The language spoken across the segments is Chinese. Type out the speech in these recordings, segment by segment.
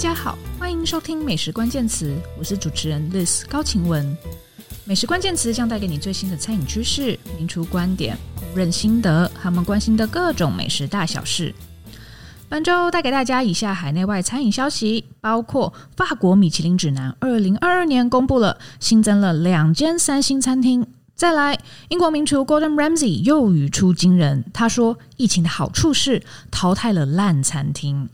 大家好，欢迎收听美食关键词，我是主持人 Liz 高晴雯。美食关键词将带给你最新的餐饮趋势、名厨观点、烹饪心得，他们关心的各种美食大小事。本周带给大家以下海内外餐饮消息，包括法国米其林指南二零二二年公布了，新增了两间三星餐厅。再来，英国名厨 Gordon Ramsay 又语出惊人，他说：“疫情的好处是淘汰了烂餐厅。”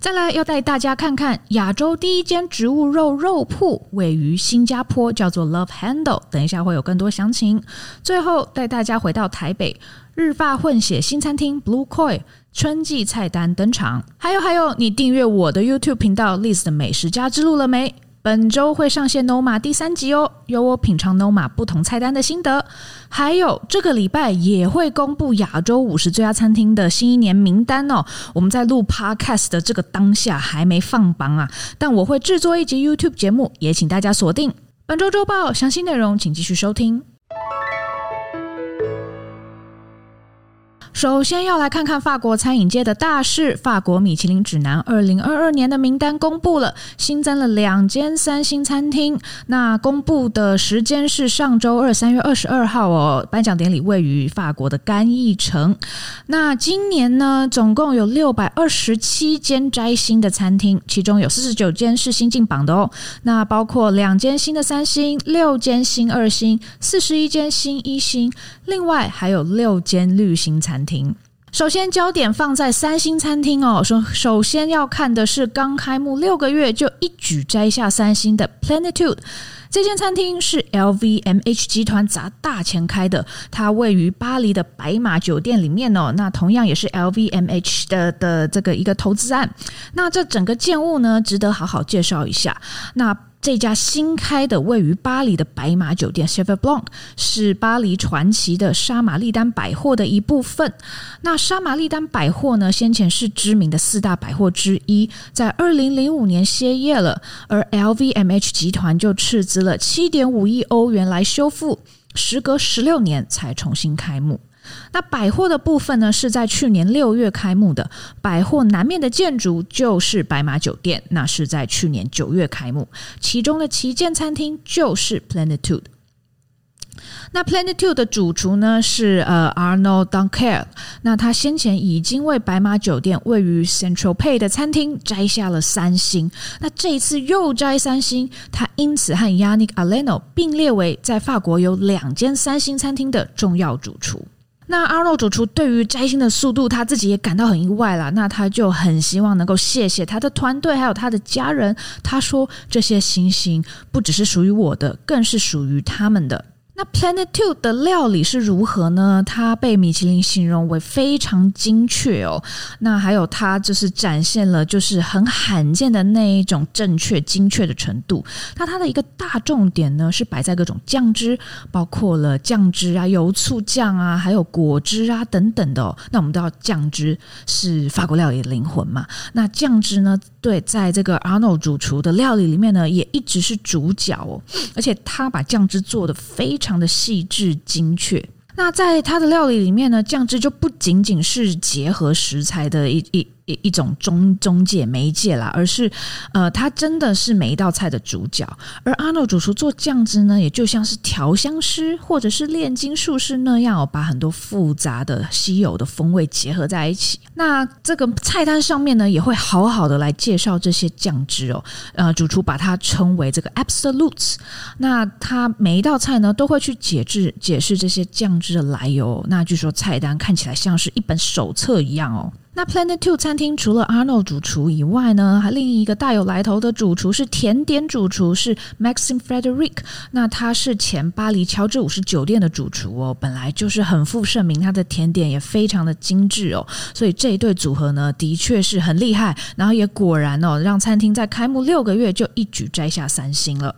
再来要带大家看看亚洲第一间植物肉肉铺，位于新加坡，叫做 Love Handle。等一下会有更多详情。最后带大家回到台北，日发混血新餐厅 Blue Coy 春季菜单登场。还有还有，你订阅我的 YouTube 频道 List 美食家之路了没？本周会上线 Noma 第三集哦，有我品尝 Noma 不同菜单的心得，还有这个礼拜也会公布亚洲五十最佳餐厅的新一年名单哦。我们在录 Podcast 的这个当下还没放榜啊，但我会制作一集 YouTube 节目，也请大家锁定本周周报详细内容，请继续收听。首先要来看看法国餐饮界的大事。法国米其林指南二零二二年的名单公布了，新增了两间三星餐厅。那公布的时间是上周二，三月二十二号哦。颁奖典礼位于法国的干邑城。那今年呢，总共有六百二十七间摘星的餐厅，其中有四十九间是新进榜的哦。那包括两间新的三星，六间新二星，四十一间新一星，另外还有六间绿星餐厅。首先，焦点放在三星餐厅哦。首首先要看的是刚开幕六个月就一举摘下三星的 Plenitude 这间餐厅是 LVMH 集团砸大钱开的，它位于巴黎的白马酒店里面哦。那同样也是 LVMH 的的这个一个投资案。那这整个建物呢，值得好好介绍一下。那这家新开的位于巴黎的白马酒店 Cheval Blanc 是巴黎传奇的莎玛丽丹百货的一部分。那莎玛丽丹百货呢，先前是知名的四大百货之一，在二零零五年歇业了，而 LVMH 集团就斥资了七点五亿欧元来修复，时隔十六年才重新开幕。那百货的部分呢，是在去年六月开幕的。百货南面的建筑就是白马酒店，那是在去年九月开幕。其中的旗舰餐厅就是 Plenitude。那 Plenitude 的主厨呢是呃 Arnaud Dancourt，那他先前已经为白马酒店位于 Central Pay 的餐厅摘下了三星，那这一次又摘三星，他因此和 Yannick Aleno 并列为在法国有两间三星餐厅的重要主厨。那阿肉主厨对于摘星的速度，他自己也感到很意外了。那他就很希望能够谢谢他的团队，还有他的家人。他说：“这些星星不只是属于我的，更是属于他们的。”那 Plenitude 的料理是如何呢？它被米其林形容为非常精确哦。那还有它就是展现了就是很罕见的那一种正确精确的程度。那它的一个大重点呢是摆在各种酱汁，包括了酱汁啊、油醋酱啊，还有果汁啊等等的哦。那我们都知道酱汁是法国料理的灵魂嘛。那酱汁呢，对，在这个 Arnaud 主厨的料理里面呢，也一直是主角哦。而且他把酱汁做的。非常的细致精确。那在他的料理里面呢，酱汁就不仅仅是结合食材的一一。一一种中中介媒介啦，而是呃，它真的是每一道菜的主角。而阿诺主厨做酱汁呢，也就像是调香师或者是炼金术士那样哦，把很多复杂的稀有的风味结合在一起。那这个菜单上面呢，也会好好的来介绍这些酱汁哦。呃，主厨把它称为这个 absolutes。那他每一道菜呢，都会去解释解释这些酱汁的来由。那据说菜单看起来像是一本手册一样哦。那 Planet Two 餐厅除了 Arnaud 主厨以外呢，还另一个大有来头的主厨是甜点主厨，是 Maxim Frederick。那他是前巴黎乔治五十酒店的主厨哦，本来就是很负盛名，他的甜点也非常的精致哦，所以这一对组合呢，的确是很厉害，然后也果然哦，让餐厅在开幕六个月就一举摘下三星了。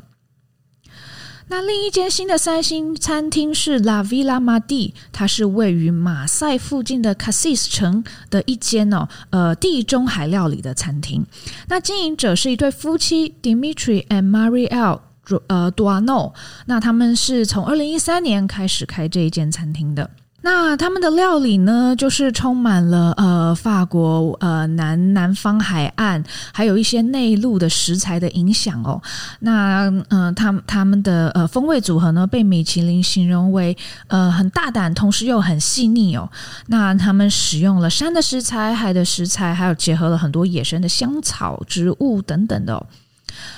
那另一间新的三星餐厅是 La Villa m a d i 它是位于马赛附近的 casis 城的一间哦，呃，地中海料理的餐厅。那经营者是一对夫妻 Dimitri and Marielle 呃，Duano 那他们是从二零一三年开始开这一间餐厅的。那他们的料理呢，就是充满了呃法国呃南南方海岸，还有一些内陆的食材的影响哦。那嗯、呃，他们他们的呃风味组合呢，被米其林形容为呃很大胆，同时又很细腻哦。那他们使用了山的食材、海的食材，还有结合了很多野生的香草植物等等的哦。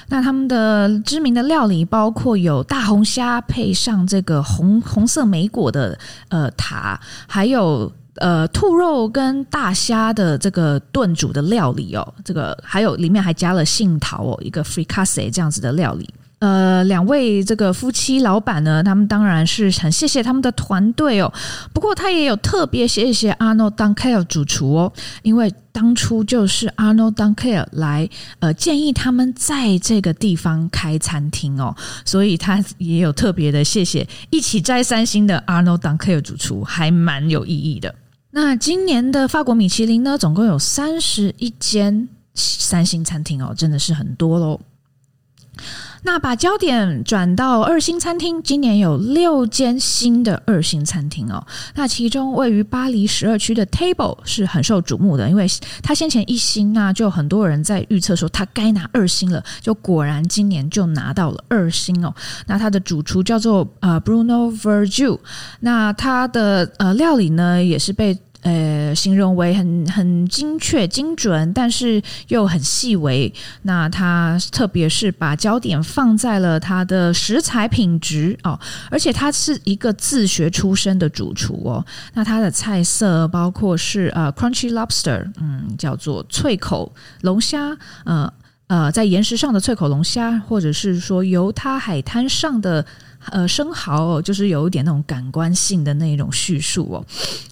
那他们的知名的料理包括有大红虾配上这个红红色莓果的呃塔，还有呃兔肉跟大虾的这个炖煮的料理哦，这个还有里面还加了杏桃哦，一个 fricasse 这样子的料理。呃，两位这个夫妻老板呢，他们当然是很谢谢他们的团队哦。不过他也有特别谢谢 Arnaud Danquel 主厨哦，因为当初就是 Arnaud Danquel 来呃建议他们在这个地方开餐厅哦，所以他也有特别的谢谢一起摘三星的 Arnaud Danquel 主厨，还蛮有意义的。那今年的法国米其林呢，总共有三十一间三星餐厅哦，真的是很多喽。那把焦点转到二星餐厅，今年有六间新的二星餐厅哦。那其中位于巴黎十二区的 Table 是很受瞩目的，因为他先前一星，那就很多人在预测说他该拿二星了，就果然今年就拿到了二星哦。那他的主厨叫做呃 Bruno Verju，那他的呃料理呢也是被。呃，形容为很很精确、精准，但是又很细微。那他特别是把焦点放在了他的食材品质哦，而且他是一个自学出身的主厨哦。那他的菜色包括是呃，crunchy lobster，嗯，叫做脆口龙虾，呃呃，在岩石上的脆口龙虾，或者是说由他海滩上的呃生蚝，就是有一点那种感官性的那种叙述哦。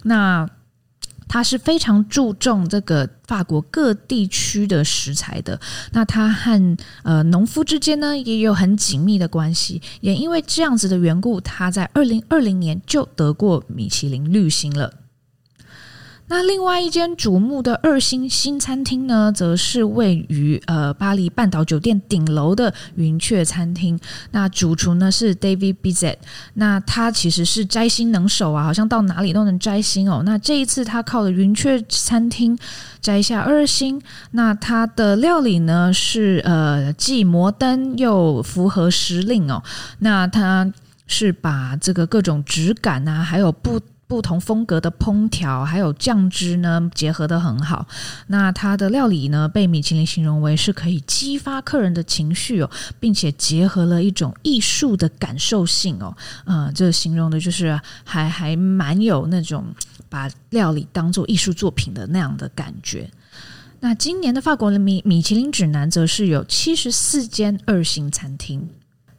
那他是非常注重这个法国各地区的食材的，那他和呃农夫之间呢也有很紧密的关系，也因为这样子的缘故，他在二零二零年就得过米其林绿星了。那另外一间瞩目的二星新餐厅呢，则是位于呃巴黎半岛酒店顶楼的云雀餐厅。那主厨呢是 David Bizet，那他其实是摘星能手啊，好像到哪里都能摘星哦。那这一次他靠了云雀餐厅摘下二星。那他的料理呢是呃既摩登又符合时令哦。那他是把这个各种质感啊，还有不。不同风格的烹调还有酱汁呢，结合得很好。那它的料理呢，被米其林形容为是可以激发客人的情绪哦，并且结合了一种艺术的感受性哦。嗯、这形容的就是还还蛮有那种把料理当做艺术作品的那样的感觉。那今年的法国的米米其林指南则是有七十四间二星餐厅。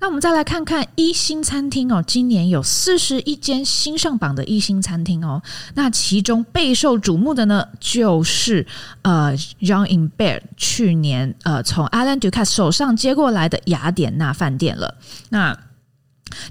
那我们再来看看一星餐厅哦，今年有四十一间新上榜的一星餐厅哦。那其中备受瞩目的呢，就是呃，John in Bear 去年呃从 Alain Ducasse 手上接过来的雅典娜饭店了。那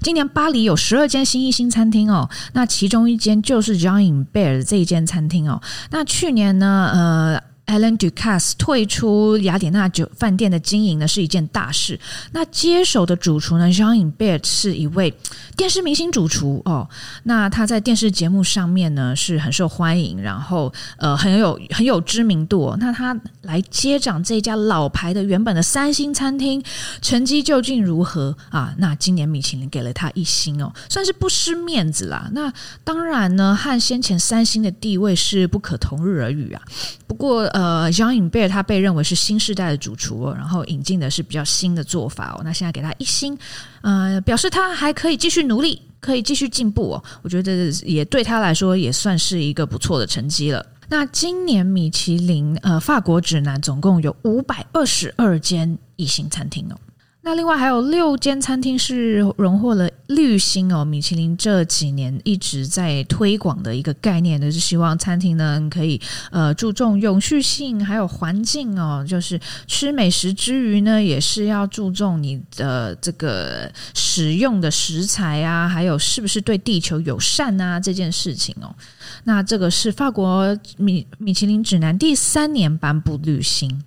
今年巴黎有十二间新一星餐厅哦，那其中一间就是 John i n b e r 这一间餐厅哦。那去年呢，呃。Alan Ducasse 退出雅典娜酒饭店的经营呢，是一件大事。那接手的主厨呢，Jean Imbert 是一位电视明星主厨哦。那他在电视节目上面呢是很受欢迎，然后呃很有很有知名度哦。那他来接掌这家老牌的原本的三星餐厅，成绩究竟如何啊？那今年米其林给了他一星哦，算是不失面子啦。那当然呢，和先前三星的地位是不可同日而语啊。不过，呃呃，Jean Imbert 他被认为是新时代的主厨哦，然后引进的是比较新的做法哦。那现在给他一星，呃，表示他还可以继续努力，可以继续进步哦。我觉得也对他来说也算是一个不错的成绩了。那今年米其林呃法国指南总共有五百二十二间一星餐厅哦。那另外还有六间餐厅是荣获了绿星哦，米其林这几年一直在推广的一个概念呢，是希望餐厅呢可以呃注重永续性，还有环境哦，就是吃美食之余呢，也是要注重你的这个使用的食材啊，还有是不是对地球友善啊这件事情哦。那这个是法国米米其林指南第三年颁布绿星，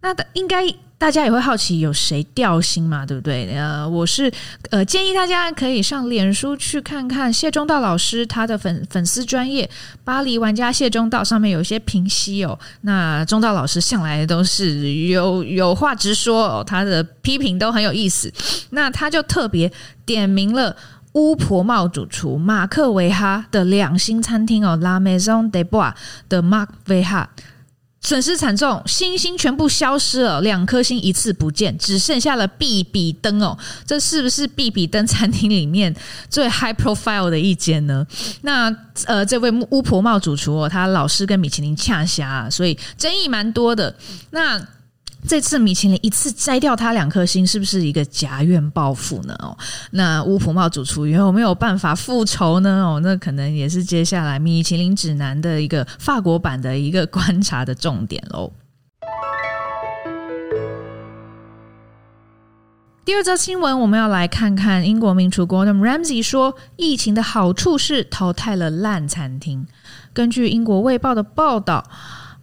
那的应该。大家也会好奇有谁掉星嘛，对不对？呃，我是呃建议大家可以上脸书去看看谢中道老师他的粉粉丝专业巴黎玩家谢中道上面有些评析哦。那中道老师向来都是有有话直说哦，他的批评都很有意思。那他就特别点名了。巫婆帽主厨马克维哈的两星餐厅哦，La Maison des Bois 的 Mark 维哈损失惨重，星星全部消失了，两颗星一次不见，只剩下了必比登哦。这是不是必比登餐厅里面最 high profile 的一间呢？那呃，这位巫婆帽主厨哦，他老是跟米其林呛虾，所以争议蛮多的。那这次米其林一次摘掉他两颗星，是不是一个挟怨报复呢？哦，那巫婆帽主厨有没有办法复仇呢？哦，那可能也是接下来米其林指南的一个法国版的一个观察的重点喽。第二则新闻，我们要来看看英国名厨 Gordon Ramsay 说，疫情的好处是淘汰了烂餐厅。根据英国卫报的报道。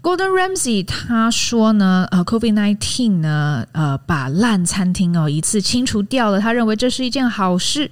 Gordon Ramsay 他说呢，呃，COVID-19 呢，呃，把烂餐厅哦一次清除掉了，他认为这是一件好事。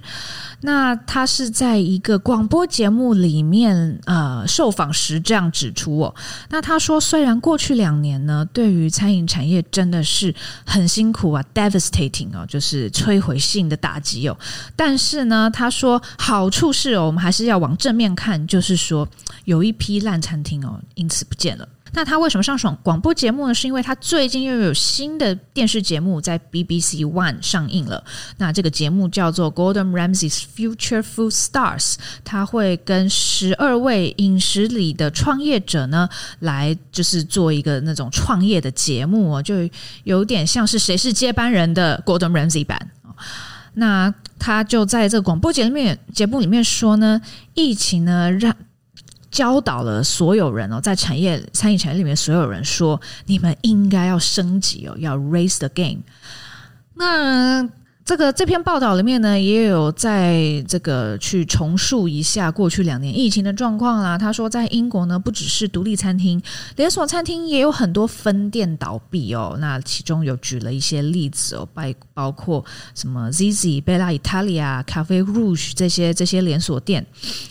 那他是在一个广播节目里面呃受访时这样指出哦。那他说，虽然过去两年呢，对于餐饮产业真的是很辛苦啊，devastating 哦，就是摧毁性的打击哦。但是呢，他说好处是哦，我们还是要往正面看，就是说有一批烂餐厅哦，因此不见了。那他为什么上爽广播节目呢？是因为他最近又有新的电视节目在 BBC One 上映了。那这个节目叫做 Gordon Ramsay's Future Food Stars，他会跟十二位饮食里的创业者呢，来就是做一个那种创业的节目哦，就有点像是谁是接班人的 Gordon Ramsay 版。那他就在这个广播节目节目里面说呢，疫情呢让。教导了所有人哦，在产业餐饮产业里面，所有人说，你们应该要升级哦，要 raise the game。那。这个这篇报道里面呢，也有在这个去重述一下过去两年疫情的状况啦。他说，在英国呢，不只是独立餐厅，连锁餐厅也有很多分店倒闭哦。那其中有举了一些例子哦，包包括什么 Zizi、Bella Italia、Cafe Rouge 这些这些连锁店。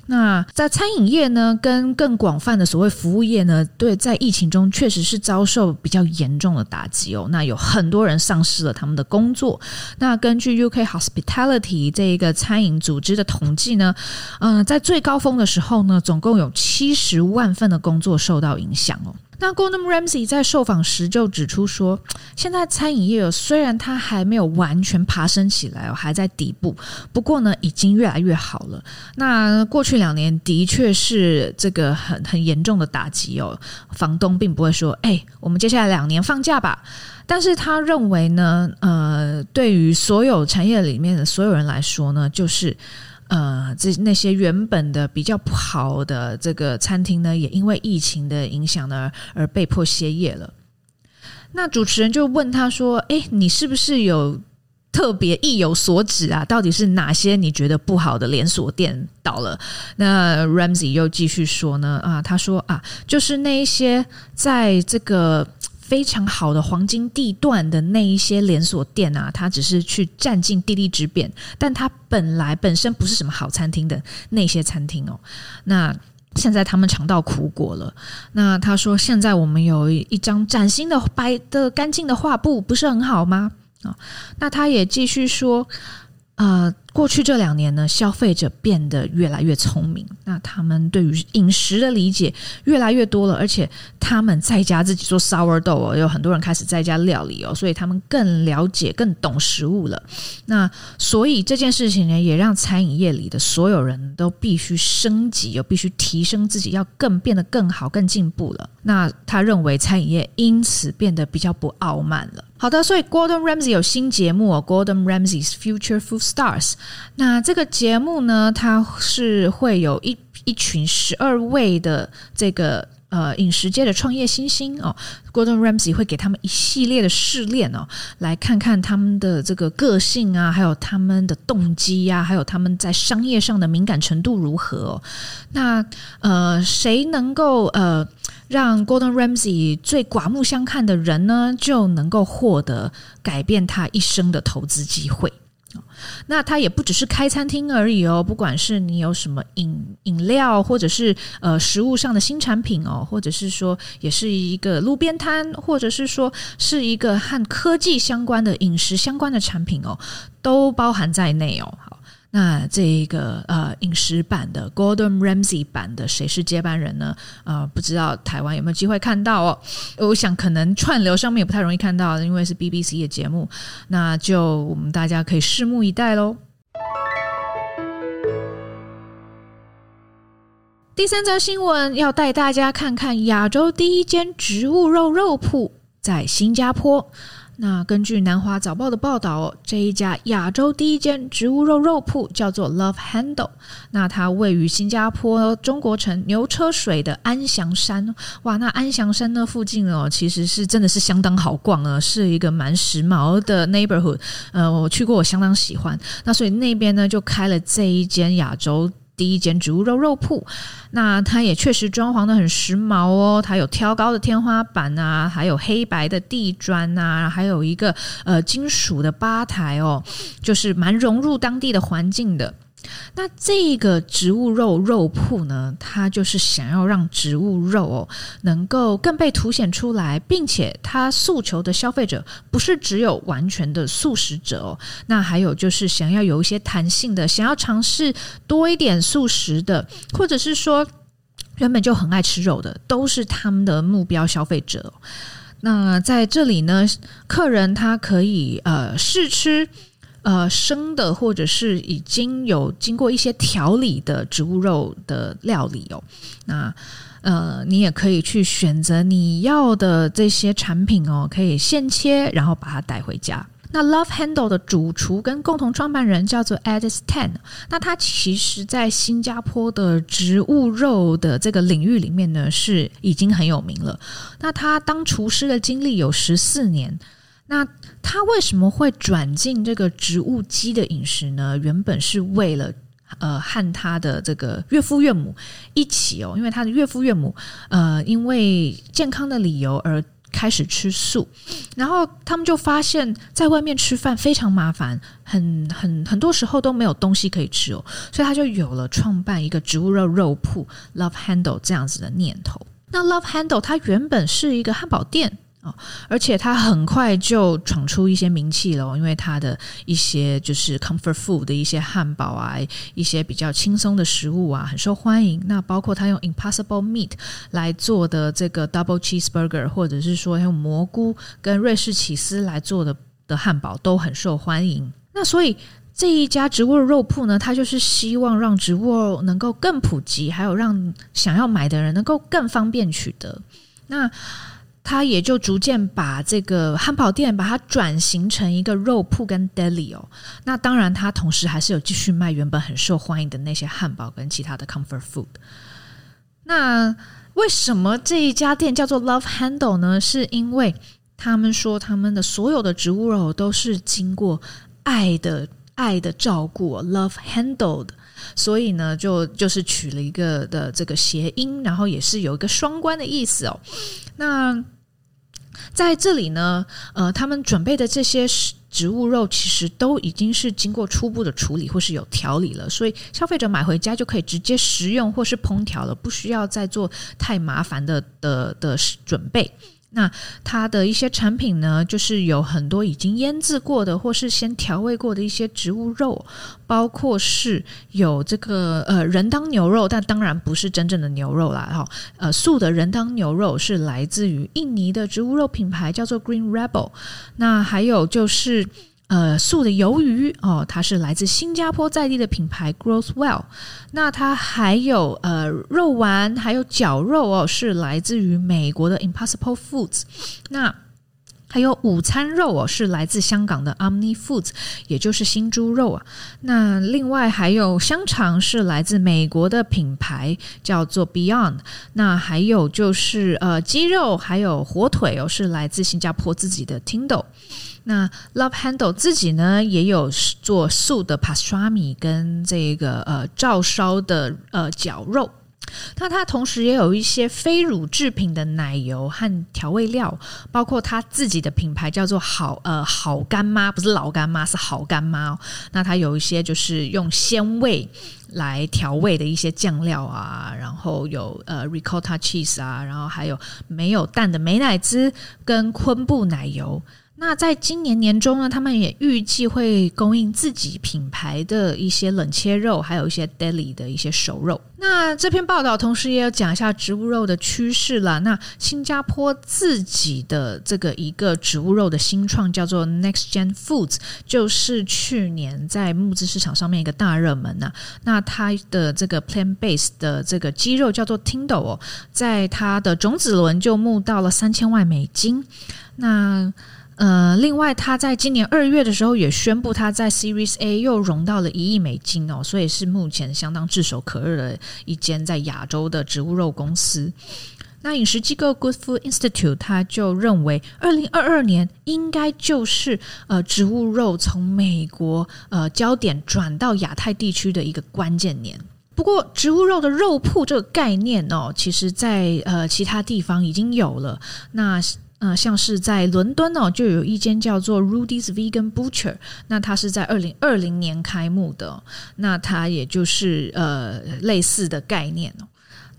那在餐饮业呢，跟更广泛的所谓服务业呢，对，在疫情中确实是遭受比较严重的打击哦。那有很多人丧失了他们的工作。那根据 UK Hospitality 这一个餐饮组织的统计呢，嗯、在最高峰的时候呢，总共有七十万份的工作受到影响哦。那 Gordon Ramsay 在受访时就指出说，现在餐饮业虽然它还没有完全爬升起来哦，还在底部，不过呢，已经越来越好了。那过去两年的确是这个很很严重的打击哦，房东并不会说，哎，我们接下来两年放假吧。但是他认为呢，呃，对于所有产业里面的所有人来说呢，就是，呃，这那些原本的比较不好的这个餐厅呢，也因为疫情的影响呢，而被迫歇业了。那主持人就问他说：“诶，你是不是有特别意有所指啊？到底是哪些你觉得不好的连锁店倒了？”那 Ramsey 又继续说呢：“啊，他说啊，就是那一些在这个。”非常好的黄金地段的那一些连锁店啊，它只是去占尽地利之便，但它本来本身不是什么好餐厅的那些餐厅哦。那现在他们尝到苦果了。那他说，现在我们有一张崭新的白的干净的画布，不是很好吗？啊，那他也继续说，呃。过去这两年呢，消费者变得越来越聪明，那他们对于饮食的理解越来越多了，而且他们在家自己做 sourdough，有很多人开始在家料理哦，所以他们更了解、更懂食物了。那所以这件事情呢，也让餐饮业里的所有人都必须升级，又必须提升自己，要更变得更好、更进步了。那他认为餐饮业因此变得比较不傲慢了。好的，所以 Gordon Ramsay 有新节目哦，Gordon Ramsay's Future Food Stars。那这个节目呢，它是会有一一群十二位的这个呃饮食界的创业新星哦，Gordon Ramsay 会给他们一系列的试炼哦，来看看他们的这个个性啊，还有他们的动机呀、还有他们在商业上的敏感程度如何哦。那呃，谁能够呃让 Gordon Ramsay 最刮目相看的人呢，就能够获得改变他一生的投资机会。那它也不只是开餐厅而已哦，不管是你有什么饮饮料，或者是呃食物上的新产品哦，或者是说也是一个路边摊，或者是说是一个和科技相关的饮食相关的产品哦，都包含在内哦。那这一个呃饮食版的 Gordon Ramsay 版的谁是接班人呢？呃，不知道台湾有没有机会看到哦？我想可能串流上面也不太容易看到，因为是 BBC 的节目，那就我们大家可以拭目以待喽。第三则新闻要带大家看看亚洲第一间植物肉肉铺在新加坡。那根据南华早报的报道，这一家亚洲第一间植物肉肉铺叫做 Love Handle。那它位于新加坡中国城牛车水的安祥山。哇，那安祥山那附近哦，其实是真的是相当好逛啊，是一个蛮时髦的 neighborhood。呃，我去过，我相当喜欢。那所以那边呢，就开了这一间亚洲。第一间植物肉肉铺，那它也确实装潢的很时髦哦。它有挑高的天花板啊，还有黑白的地砖啊，还有一个呃金属的吧台哦，就是蛮融入当地的环境的。那这个植物肉肉铺呢，它就是想要让植物肉哦能够更被凸显出来，并且它诉求的消费者不是只有完全的素食者哦，那还有就是想要有一些弹性的，想要尝试多一点素食的，或者是说原本就很爱吃肉的，都是他们的目标消费者。那在这里呢，客人他可以呃试吃。呃，生的或者是已经有经过一些调理的植物肉的料理哦，那呃，你也可以去选择你要的这些产品哦，可以现切，然后把它带回家。那 Love Handle 的主厨跟共同创办人叫做 Edis Tan，那他其实在新加坡的植物肉的这个领域里面呢，是已经很有名了。那他当厨师的经历有十四年。那他为什么会转进这个植物基的饮食呢？原本是为了呃和他的这个岳父岳母一起哦，因为他的岳父岳母呃因为健康的理由而开始吃素，然后他们就发现，在外面吃饭非常麻烦，很很很多时候都没有东西可以吃哦，所以他就有了创办一个植物肉肉铺 Love Handle 这样子的念头。那 Love Handle 它原本是一个汉堡店。哦，而且他很快就闯出一些名气了，因为他的一些就是 comfort food 的一些汉堡啊，一些比较轻松的食物啊，很受欢迎。那包括他用 Impossible Meat 来做的这个 Double Cheeseburger，或者是说用蘑菇跟瑞士起司来做的的汉堡，都很受欢迎。那所以这一家植物肉铺呢，他就是希望让植物能够更普及，还有让想要买的人能够更方便取得。那他也就逐渐把这个汉堡店把它转型成一个肉铺跟 deli 哦。那当然，他同时还是有继续卖原本很受欢迎的那些汉堡跟其他的 comfort food。那为什么这一家店叫做 Love Handle 呢？是因为他们说他们的所有的植物肉都是经过爱的爱的照顾，Love Handled，所以呢，就就是取了一个的这个谐音，然后也是有一个双关的意思哦。那在这里呢，呃，他们准备的这些植物肉其实都已经是经过初步的处理或是有调理了，所以消费者买回家就可以直接食用或是烹调了，不需要再做太麻烦的的的准备。那它的一些产品呢，就是有很多已经腌制过的，或是先调味过的一些植物肉，包括是有这个呃人当牛肉，但当然不是真正的牛肉啦，哈，呃素的人当牛肉是来自于印尼的植物肉品牌叫做 Green Rebel，那还有就是。呃，素的鱿鱼哦，它是来自新加坡在地的品牌 Growth Well。那它还有呃肉丸，还有绞肉哦，是来自于美国的 Impossible Foods。那还有午餐肉哦，是来自香港的 Omni Foods，也就是新猪肉啊。那另外还有香肠是来自美国的品牌叫做 Beyond。那还有就是呃鸡肉还有火腿哦，是来自新加坡自己的 Tindo。那 Love Handle 自己呢也有做素的 Pastrami 跟这个呃照烧的呃绞肉。那它同时也有一些非乳制品的奶油和调味料，包括它自己的品牌叫做好呃好干妈，不是老干妈，是好干妈哦。那它有一些就是用鲜味来调味的一些酱料啊，然后有呃 ricotta cheese 啊，然后还有没有蛋的美乃滋跟昆布奶油。那在今年年中呢，他们也预计会供应自己品牌的一些冷切肉，还有一些 deli 的一些熟肉。那这篇报道同时也有讲一下植物肉的趋势啦。那新加坡自己的这个一个植物肉的新创叫做 Next Gen Foods，就是去年在募资市场上面一个大热门呐。那它的这个 plant base 的这个鸡肉叫做 Tindo 哦，在它的种子轮就募到了三千万美金。那呃，另外，他在今年二月的时候也宣布，他在 Series A 又融到了一亿美金哦，所以是目前相当炙手可热的一间在亚洲的植物肉公司。那饮食机构 Good Food Institute 他就认为，二零二二年应该就是呃植物肉从美国呃焦点转到亚太地区的一个关键年。不过，植物肉的肉铺这个概念哦，其实在呃其他地方已经有了。那呃，像是在伦敦哦，就有一间叫做 Rudy's Vegan Butcher，那它是在二零二零年开幕的，那它也就是呃类似的概念哦。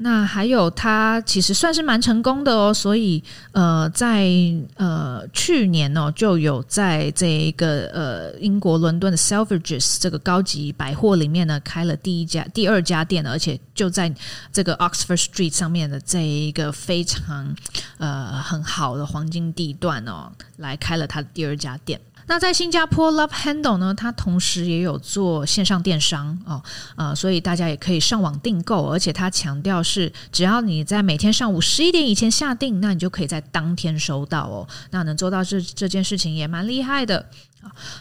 那还有，它其实算是蛮成功的哦，所以呃，在呃去年哦，就有在这一个呃英国伦敦的 Selfridges 这个高级百货里面呢，开了第一家、第二家店，而且就在这个 Oxford Street 上面的这一个非常呃很好的黄金地段哦，来开了它的第二家店。那在新加坡，Love Handle 呢，它同时也有做线上电商哦，呃，所以大家也可以上网订购，而且它强调是只要你在每天上午十一点以前下订，那你就可以在当天收到哦。那能做到这这件事情也蛮厉害的。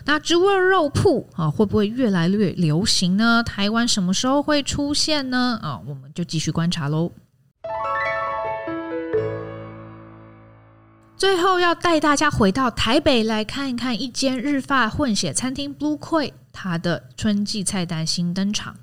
那植物肉铺啊，会不会越来越流行呢？台湾什么时候会出现呢？啊，我们就继续观察喽。最后要带大家回到台北来看一看一间日发混血餐厅 Blue Koi，它的春季菜单新登场。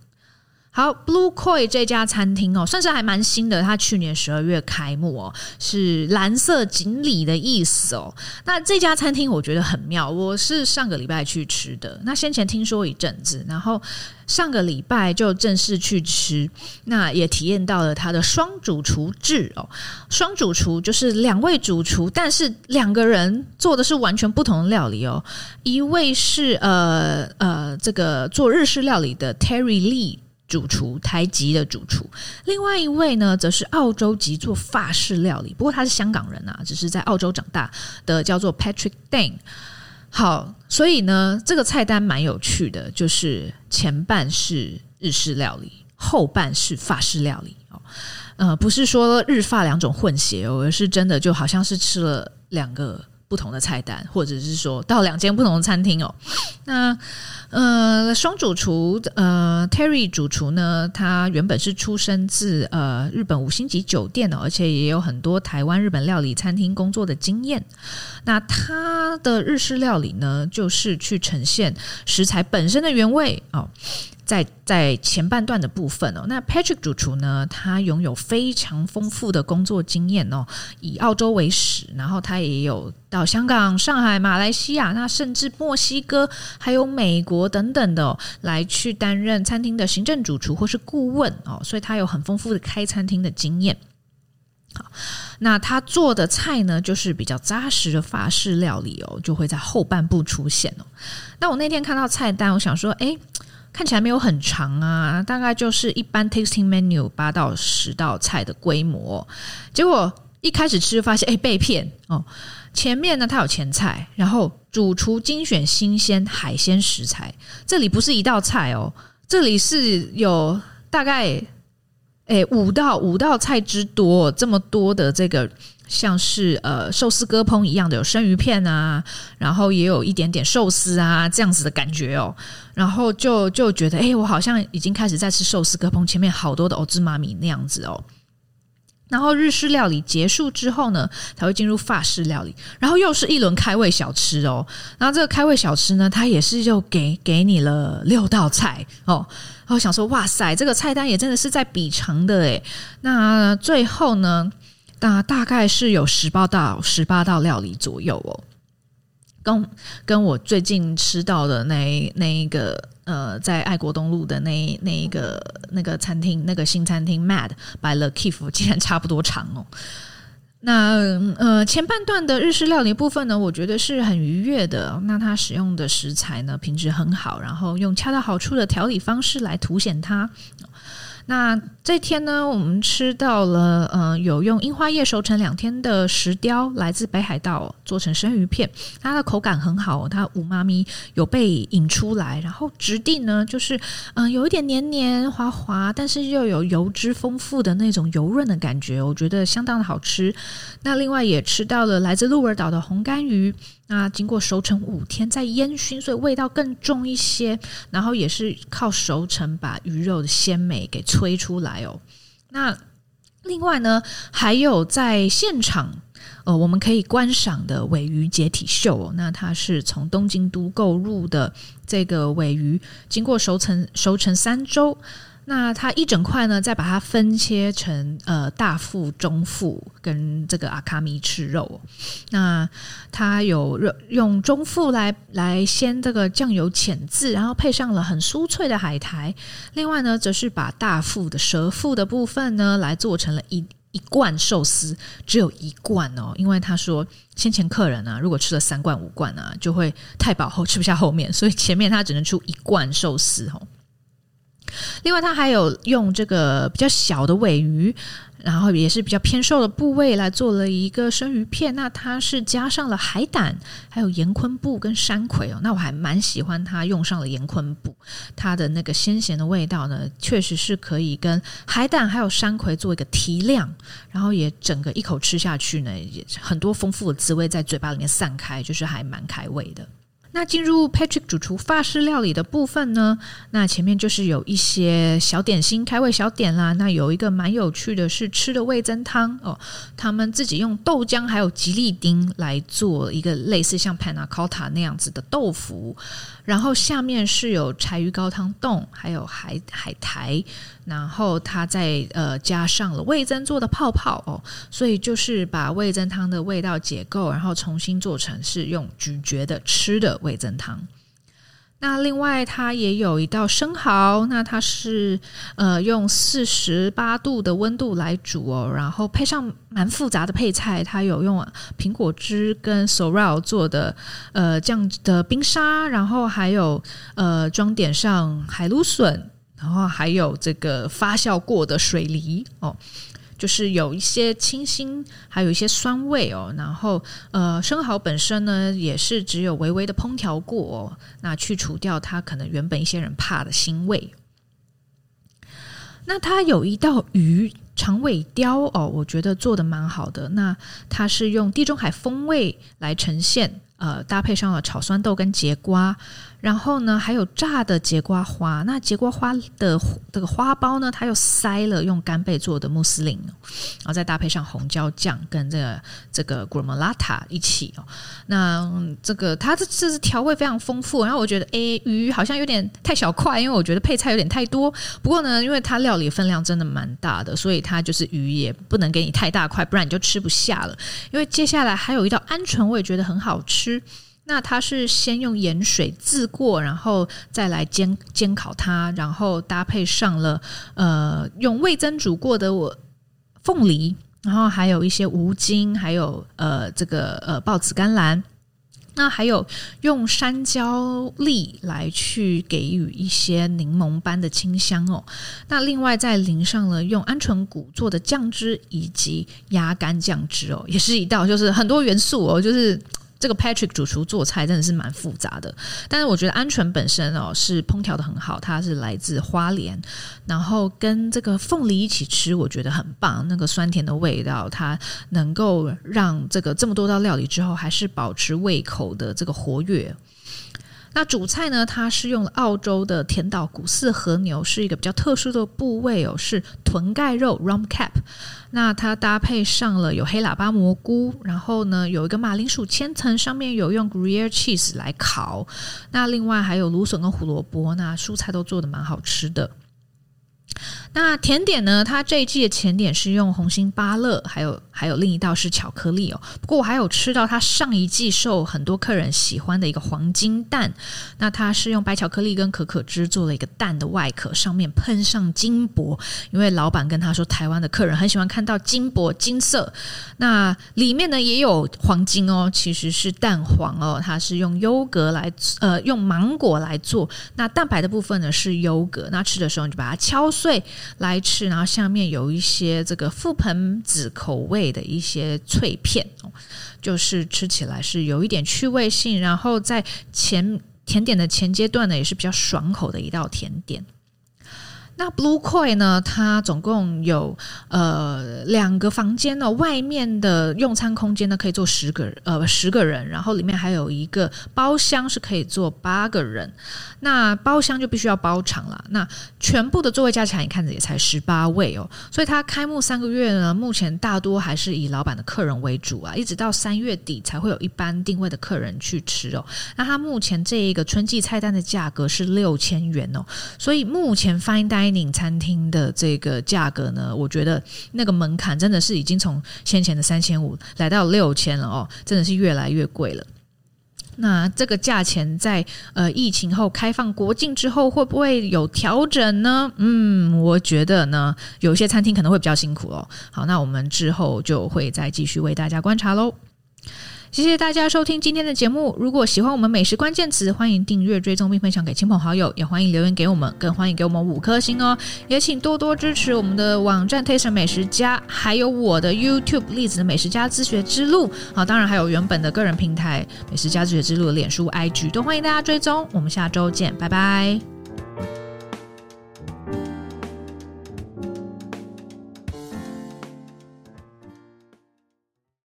好，Blue Koi 这家餐厅哦，算是还蛮新的。它去年十二月开幕哦，是蓝色锦鲤的意思哦。那这家餐厅我觉得很妙，我是上个礼拜去吃的。那先前听说一阵子，然后上个礼拜就正式去吃，那也体验到了它的双主厨制哦。双主厨就是两位主厨，但是两个人做的是完全不同的料理哦。一位是呃呃这个做日式料理的 Terry Lee。主厨，台籍的主厨，另外一位呢，则是澳洲籍做法式料理，不过他是香港人啊，只是在澳洲长大的，叫做 Patrick Dane。好，所以呢，这个菜单蛮有趣的，就是前半是日式料理，后半是法式料理哦。呃，不是说日法两种混血哦，而是真的就好像是吃了两个不同的菜单，或者是说到两间不同的餐厅哦。那呃，双主厨呃，Terry 主厨呢，他原本是出生自呃日本五星级酒店的，而且也有很多台湾日本料理餐厅工作的经验。那他的日式料理呢，就是去呈现食材本身的原味哦。在在前半段的部分哦，那 Patrick 主厨呢，他拥有非常丰富的工作经验哦，以澳洲为始，然后他也有到香港、上海、马来西亚，那甚至墨西哥还有美国等等的，来去担任餐厅的行政主厨或是顾问哦，所以他有很丰富的开餐厅的经验。好，那他做的菜呢，就是比较扎实的法式料理哦，就会在后半部出现哦。那我那天看到菜单，我想说，诶。看起来没有很长啊，大概就是一般 tasting menu 八到十道菜的规模。结果一开始吃就发现，哎，被骗哦！前面呢，它有前菜，然后主厨精选新鲜海鲜食材。这里不是一道菜哦，这里是有大概哎五道五道菜之多，这么多的这个像是呃寿司割烹一样的有生鱼片啊，然后也有一点点寿司啊这样子的感觉哦，然后就就觉得哎，我好像已经开始在吃寿司割烹，前面好多的欧兹妈咪那样子哦。然后日式料理结束之后呢，才会进入法式料理，然后又是一轮开胃小吃哦。然后这个开胃小吃呢，它也是就给给你了六道菜哦。然后想说，哇塞，这个菜单也真的是在比长的诶。那最后呢？那大概是有十八道十八道料理左右哦，跟跟我最近吃到的那那一个呃，在爱国东路的那那一个那个餐厅那个新餐厅 Mad by the Kif 竟然差不多长哦。那呃前半段的日式料理部分呢，我觉得是很愉悦的。那它使用的食材呢，品质很好，然后用恰到好处的调理方式来凸显它。那这天呢，我们吃到了，呃，有用樱花叶熟成两天的石雕，来自北海道做成生鱼片，它的口感很好，它五妈咪有被引出来，然后质地呢，就是嗯、有一点黏黏滑滑，但是又有油脂丰富的那种油润的感觉，我觉得相当的好吃。那另外也吃到了来自鹿儿岛的红干鱼。那经过熟成五天再烟熏，所以味道更重一些。然后也是靠熟成把鱼肉的鲜美给催出来哦。那另外呢，还有在现场呃，我们可以观赏的尾鱼解体秀哦。那它是从东京都购入的这个尾鱼，经过熟成熟成三周。那它一整块呢，再把它分切成呃大腹、中腹跟这个阿卡米吃肉。那它有用中腹来来先这个酱油浅渍，然后配上了很酥脆的海苔。另外呢，则是把大腹的舌腹的部分呢，来做成了一一罐寿司，只有一罐哦。因为他说先前客人啊，如果吃了三罐五罐啊，就会太饱后吃不下后面，所以前面他只能出一罐寿司哦。另外，它还有用这个比较小的尾鱼，然后也是比较偏瘦的部位来做了一个生鱼片。那它是加上了海胆，还有盐昆布跟山葵哦。那我还蛮喜欢它用上了盐昆布，它的那个鲜咸的味道呢，确实是可以跟海胆还有山葵做一个提亮，然后也整个一口吃下去呢，也很多丰富的滋味在嘴巴里面散开，就是还蛮开胃的。那进入 Patrick 主厨法式料理的部分呢，那前面就是有一些小点心、开胃小点啦。那有一个蛮有趣的是吃的味增汤哦，他们自己用豆浆还有吉利丁来做一个类似像 Panna Cotta 那样子的豆腐。然后下面是有柴鱼高汤冻，还有海海苔，然后它再呃加上了味增做的泡泡哦，所以就是把味增汤的味道解构，然后重新做成是用咀嚼的吃的味噌汤。那另外，它也有一道生蚝，那它是呃用四十八度的温度来煮哦，然后配上蛮复杂的配菜，它有用苹果汁跟 Sorrel 做的呃这样的冰沙，然后还有呃装点上海芦笋，然后还有这个发酵过的水梨哦。就是有一些清新，还有一些酸味哦。然后，呃，生蚝本身呢，也是只有微微的烹调过哦，那去除掉它可能原本一些人怕的腥味。那它有一道鱼长尾雕哦，我觉得做的蛮好的。那它是用地中海风味来呈现。呃，搭配上了炒酸豆跟节瓜，然后呢，还有炸的节瓜花。那节瓜花的这个花苞呢，它又塞了用干贝做的穆斯林，然后再搭配上红椒酱跟这个这个 gremolata 一起哦。那这个它这这是调味非常丰富。然后我觉得，诶，鱼好像有点太小块，因为我觉得配菜有点太多。不过呢，因为它料理分量真的蛮大的，所以它就是鱼也不能给你太大块，不然你就吃不下了。因为接下来还有一道鹌鹑，我也觉得很好吃。那它是先用盐水渍过，然后再来煎煎烤它，然后搭配上了呃用味噌煮过的我凤梨，然后还有一些无筋，还有呃这个呃抱子甘蓝，那还有用山椒粒来去给予一些柠檬般的清香哦。那另外再淋上了用鹌鹑骨做的酱汁以及鸭肝酱汁哦，也是一道就是很多元素哦，就是。这个 Patrick 主厨做菜真的是蛮复杂的，但是我觉得鹌鹑本身哦是烹调的很好，它是来自花莲，然后跟这个凤梨一起吃，我觉得很棒，那个酸甜的味道，它能够让这个这么多道料理之后还是保持胃口的这个活跃。那主菜呢，它是用了澳洲的甜岛古饲和牛，是一个比较特殊的部位哦，是臀盖肉 （rum cap）。那它搭配上了有黑喇叭蘑菇，然后呢有一个马铃薯千层，上面有用 Gruyere cheese 来烤。那另外还有芦笋跟胡萝卜，那蔬菜都做的蛮好吃的。那甜点呢？它这一季的甜点是用红心芭乐，还有还有另一道是巧克力哦。不过我还有吃到它上一季受很多客人喜欢的一个黄金蛋。那它是用白巧克力跟可可汁做了一个蛋的外壳，上面喷上金箔。因为老板跟他说，台湾的客人很喜欢看到金箔金色。那里面呢也有黄金哦，其实是蛋黄哦。它是用优格来呃用芒果来做。那蛋白的部分呢是优格。那吃的时候你就把它敲碎。对来吃，然后下面有一些这个覆盆子口味的一些脆片，就是吃起来是有一点趣味性，然后在前甜点的前阶段呢，也是比较爽口的一道甜点。那 Blue Koi 呢？它总共有呃两个房间呢，外面的用餐空间呢可以坐十个人，呃十个人，然后里面还有一个包厢是可以坐八个人。那包厢就必须要包场了。那全部的座位加起来，你看着也才十八位哦。所以它开幕三个月呢，目前大多还是以老板的客人为主啊，一直到三月底才会有一般定位的客人去吃哦。那它目前这一个春季菜单的价格是六千元哦，所以目前 Fine 开宁餐厅的这个价格呢，我觉得那个门槛真的是已经从先前的三千五来到六千了哦，真的是越来越贵了。那这个价钱在呃疫情后开放国境之后会不会有调整呢？嗯，我觉得呢，有些餐厅可能会比较辛苦哦。好，那我们之后就会再继续为大家观察喽。谢谢大家收听今天的节目。如果喜欢我们美食关键词，欢迎订阅、追踪并分享给亲朋好友，也欢迎留言给我们，更欢迎给我们五颗星哦。也请多多支持我们的网站 Taste 美食家，还有我的 YouTube 栗子美食家自学之路。好，当然还有原本的个人平台美食家自学之路的脸书、IG，都欢迎大家追踪。我们下周见，拜拜。